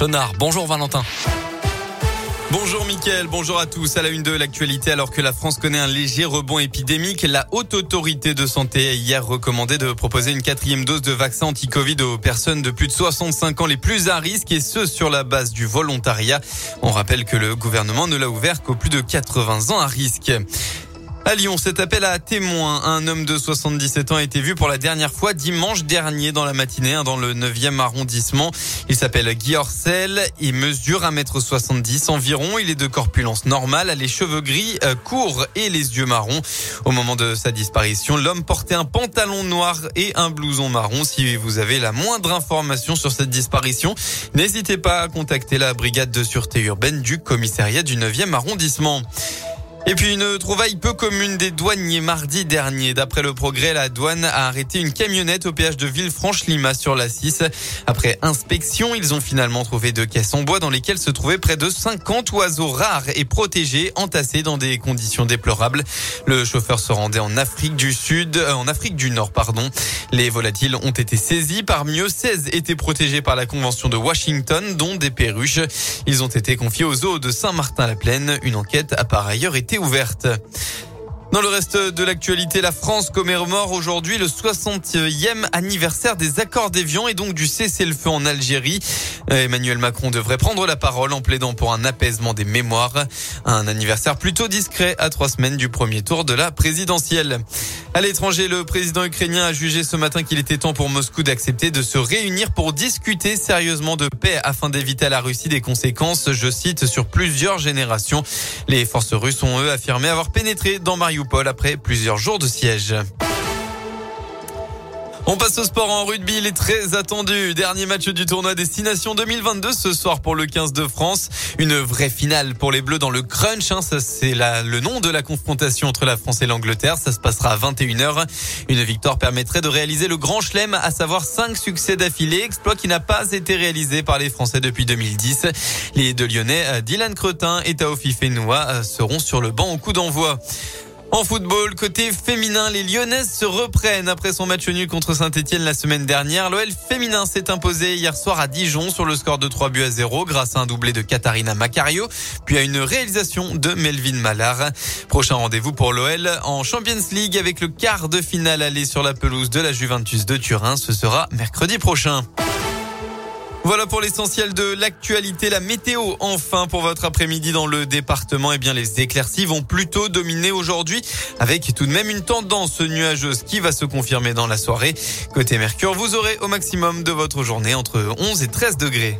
Chenard. Bonjour Valentin. Bonjour Mickaël, bonjour à tous. À la une de l'actualité, alors que la France connaît un léger rebond épidémique, la haute autorité de santé a hier recommandé de proposer une quatrième dose de vaccin anti-Covid aux personnes de plus de 65 ans les plus à risque et ce sur la base du volontariat. On rappelle que le gouvernement ne l'a ouvert qu'aux plus de 80 ans à risque. À Lyon, cet appel à témoins. Un homme de 77 ans a été vu pour la dernière fois dimanche dernier dans la matinée hein, dans le 9e arrondissement. Il s'appelle Guy Orcel. Il mesure 1m70 environ. Il est de corpulence normale, a les cheveux gris euh, courts et les yeux marrons. Au moment de sa disparition, l'homme portait un pantalon noir et un blouson marron. Si vous avez la moindre information sur cette disparition, n'hésitez pas à contacter la brigade de sûreté urbaine du commissariat du 9e arrondissement. Et puis une trouvaille peu commune des douaniers mardi dernier. D'après le progrès, la douane a arrêté une camionnette au péage de Villefranche-Lima sur la 6. Après inspection, ils ont finalement trouvé deux caisses en bois dans lesquelles se trouvaient près de 50 oiseaux rares et protégés, entassés dans des conditions déplorables. Le chauffeur se rendait en Afrique du Sud, euh, en Afrique du Nord, pardon. Les volatiles ont été saisis. Parmi eux, 16 étaient protégés par la Convention de Washington, dont des perruches. Ils ont été confiés aux eaux de Saint-Martin-la-Plaine. Une enquête a par ailleurs été ouverte. Dans le reste de l'actualité, la France commémore aujourd'hui le 60e anniversaire des accords d'Évian et donc du cessez-le-feu en Algérie. Emmanuel Macron devrait prendre la parole en plaidant pour un apaisement des mémoires. Un anniversaire plutôt discret à trois semaines du premier tour de la présidentielle. À l'étranger, le président ukrainien a jugé ce matin qu'il était temps pour Moscou d'accepter de se réunir pour discuter sérieusement de paix afin d'éviter à la Russie des conséquences, je cite, sur plusieurs générations. Les forces russes ont eux affirmé avoir pénétré dans Mariupol après plusieurs jours de siège. On passe au sport en rugby, il est très attendu. Dernier match du tournoi Destination 2022 ce soir pour le 15 de France. Une vraie finale pour les Bleus dans le crunch. Hein. Ça, c'est le nom de la confrontation entre la France et l'Angleterre. Ça se passera à 21h. Une victoire permettrait de réaliser le grand chelem, à savoir 5 succès d'affilée, exploit qui n'a pas été réalisé par les Français depuis 2010. Les deux Lyonnais, euh, Dylan Cretin et Taofi Fenoua, euh, seront sur le banc au coup d'envoi. En football, côté féminin, les Lyonnaises se reprennent après son match nul contre Saint-Etienne la semaine dernière. L'OL féminin s'est imposé hier soir à Dijon sur le score de 3 buts à 0 grâce à un doublé de Katharina Macario, puis à une réalisation de Melvin Mallard. Prochain rendez-vous pour l'OL en Champions League avec le quart de finale aller sur la pelouse de la Juventus de Turin. Ce sera mercredi prochain. Voilà pour l'essentiel de l'actualité. La météo, enfin, pour votre après-midi dans le département. Eh bien, les éclaircies vont plutôt dominer aujourd'hui avec tout de même une tendance nuageuse qui va se confirmer dans la soirée. Côté Mercure, vous aurez au maximum de votre journée entre 11 et 13 degrés.